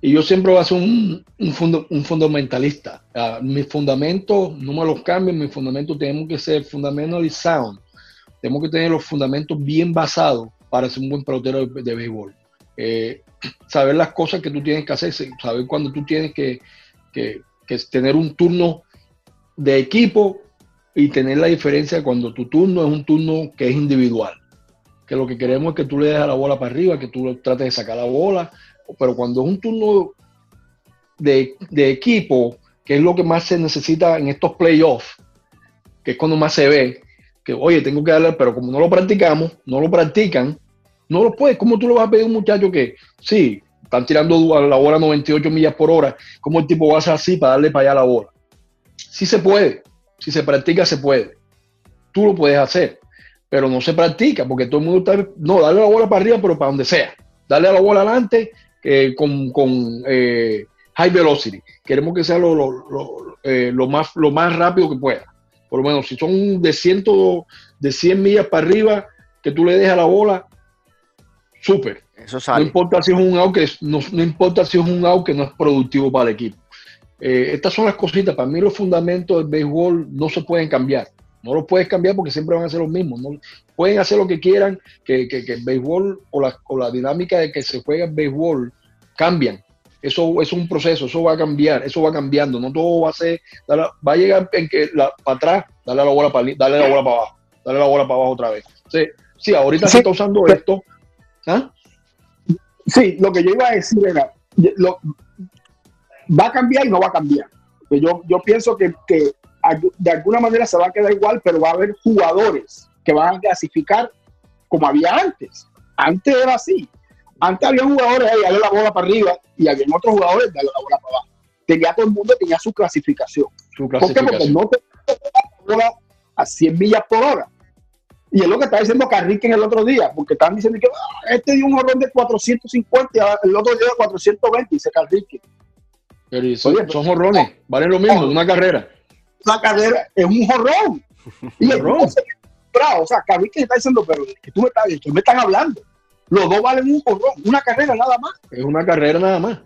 Y yo siempre voy a ser un, un, un fundamentalista. Ah, mis fundamentos no me los cambien, mis fundamentos tenemos que ser fundamentally sound. Tenemos que tener los fundamentos bien basados para ser un buen pelotero de, béisbol. Eh, saber las cosas que tú tienes que hacer, saber cuándo tú tienes que- que tener un turno de equipo y tener la diferencia cuando tu turno es un turno que es individual. que lo que queremos es que tú le des la bola para arriba, que tú trates de sacar la bola, pero cuando es un turno de, de equipo, que es lo que más se necesita en estos playoffs, que es cuando más se ve, que oye, tengo que darle, pero como no lo practicamos, no lo practican, no lo puedes. ¿Cómo tú le vas a pedir a un muchacho que, sí, están tirando a la bola 98 millas por hora, ¿cómo el tipo va a hacer así para darle para allá la bola? Sí se puede, si se practica se puede. Tú lo puedes hacer, pero no se practica porque todo el mundo está, no, dale la bola para arriba, pero para donde sea. Dale a la bola adelante eh, con, con eh, high velocity. Queremos que sea lo, lo, eh, lo, más, lo más rápido que pueda por lo menos si son de, ciento, de 100 millas para arriba, que tú le dejas la bola, súper. Eso sale. No importa si es un out que no, importa si es un out que no es productivo para el equipo. Eh, estas son las cositas. Para mí los fundamentos del béisbol no se pueden cambiar. No los puedes cambiar porque siempre van a ser los mismos. No, pueden hacer lo que quieran, que, que, que el béisbol o la, o la, dinámica de que se juega el béisbol cambian. Eso es un proceso, eso va a cambiar, eso va cambiando, no todo va a ser, va a llegar en que la, para atrás, dale la bola para dale la bola para abajo, dale la bola para abajo otra vez. Sí, sí ahorita se está usando esto. ¿ah? Sí, lo que yo iba a decir era, lo, va a cambiar y no va a cambiar. Yo, yo pienso que, que de alguna manera se va a quedar igual, pero va a haber jugadores que van a clasificar como había antes. Antes era así. Antes había jugadores ahí, darle la bola para arriba y había otros jugadores darle la bola para abajo. Tenía todo el mundo, tenía su clasificación. Su clasificación. ¿Por qué? Porque no te la bola a 100 millas por hora. Y es lo que estaba diciendo Carrique en el otro día, porque estaban diciendo que ah, este dio un jorrón de 450 y el otro día de 420, dice Carrique. Pero son, son jorrones, valen lo mismo, una carrera. Una carrera es un jorrón. y el o sea, Carrique está diciendo, pero que tú me estás, que me están hablando. Los dos valen un jorrón, una carrera nada más. Es una carrera nada más.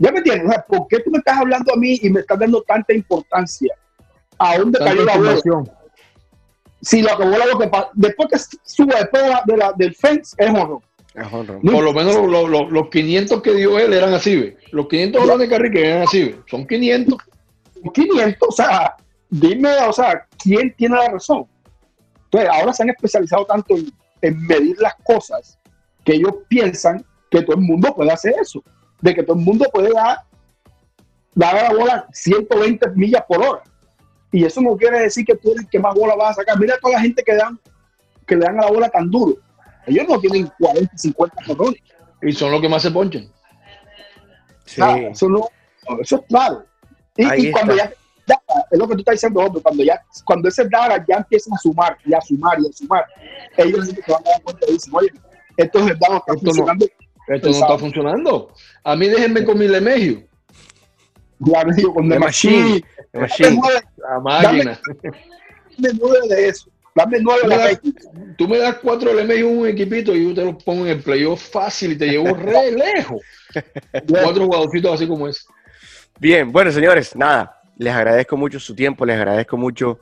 Ya, me entiendes, ¿por qué tú me estás hablando a mí y me estás dando tanta importancia? ¿A dónde cayó la bola? Si lo que bola lo que pasa, después que sube después de la, del fence, es jorrón. Por lo menos los, 500 que dio él eran así, ¿ve? Los 500 jorrones de que eran así, ¿ve? Son 500. 500, o sea, dime, o sea, ¿quién tiene la razón? Entonces, ahora se han especializado tanto en en medir las cosas que ellos piensan que todo el mundo puede hacer eso, de que todo el mundo puede dar, dar a la bola 120 millas por hora. Y eso no quiere decir que tú eres el que más bola vas a sacar. Mira toda la gente que, dan, que le dan a la bola tan duro. Ellos no tienen 40, 50 corrones. Y son los que más se ponchan. Sí. eso, no, eso es claro. Y, cuando ya es lo que tú estás diciendo, hombre, cuando ya, cuando ese data ya empiezan a sumar y a sumar y a sumar, ellos se van a dar cuenta y dicen, oye, esto es no está funcionando. esto no está funcionando. A mí déjenme con mi Lemegio. Ya me digo, con The Machine. machine. la máquina. Dame nueve de eso. Dame nueve de Tú me das cuatro Lemegio en un equipito y yo te lo pongo en el playoff fácil y te llevo re lejos. cuatro jugadorcitos así como ese. Bien, bueno, señores, nada les agradezco mucho su tiempo, les agradezco mucho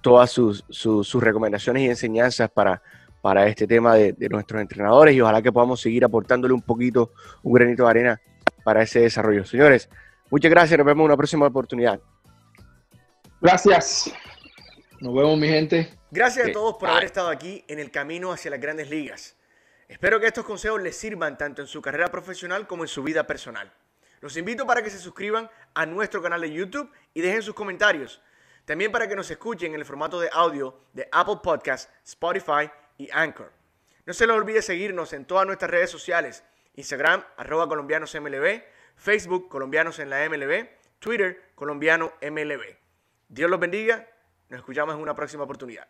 todas sus, recomendaciones y enseñanzas para, para este tema de, nuestros entrenadores y ojalá que podamos seguir aportándole un poquito, un granito de arena para ese desarrollo. Señores, muchas gracias, nos vemos en una próxima oportunidad. Gracias. Nos vemos, mi gente. Gracias a todos por haber estado aquí en el camino hacia las grandes ligas. Espero que estos consejos les sirvan tanto en su carrera profesional como en su vida personal. Los invito para que se suscriban a nuestro canal de YouTube y dejen sus comentarios. También para que nos escuchen en el formato de audio de Apple Podcasts, Spotify y Anchor. No se les olvide seguirnos en todas nuestras redes sociales. Instagram, arroba colombianosmlb, Facebook, colombianos en la MLB, Twitter, colombiano MLB. Dios los bendiga. Nos escuchamos en una próxima oportunidad.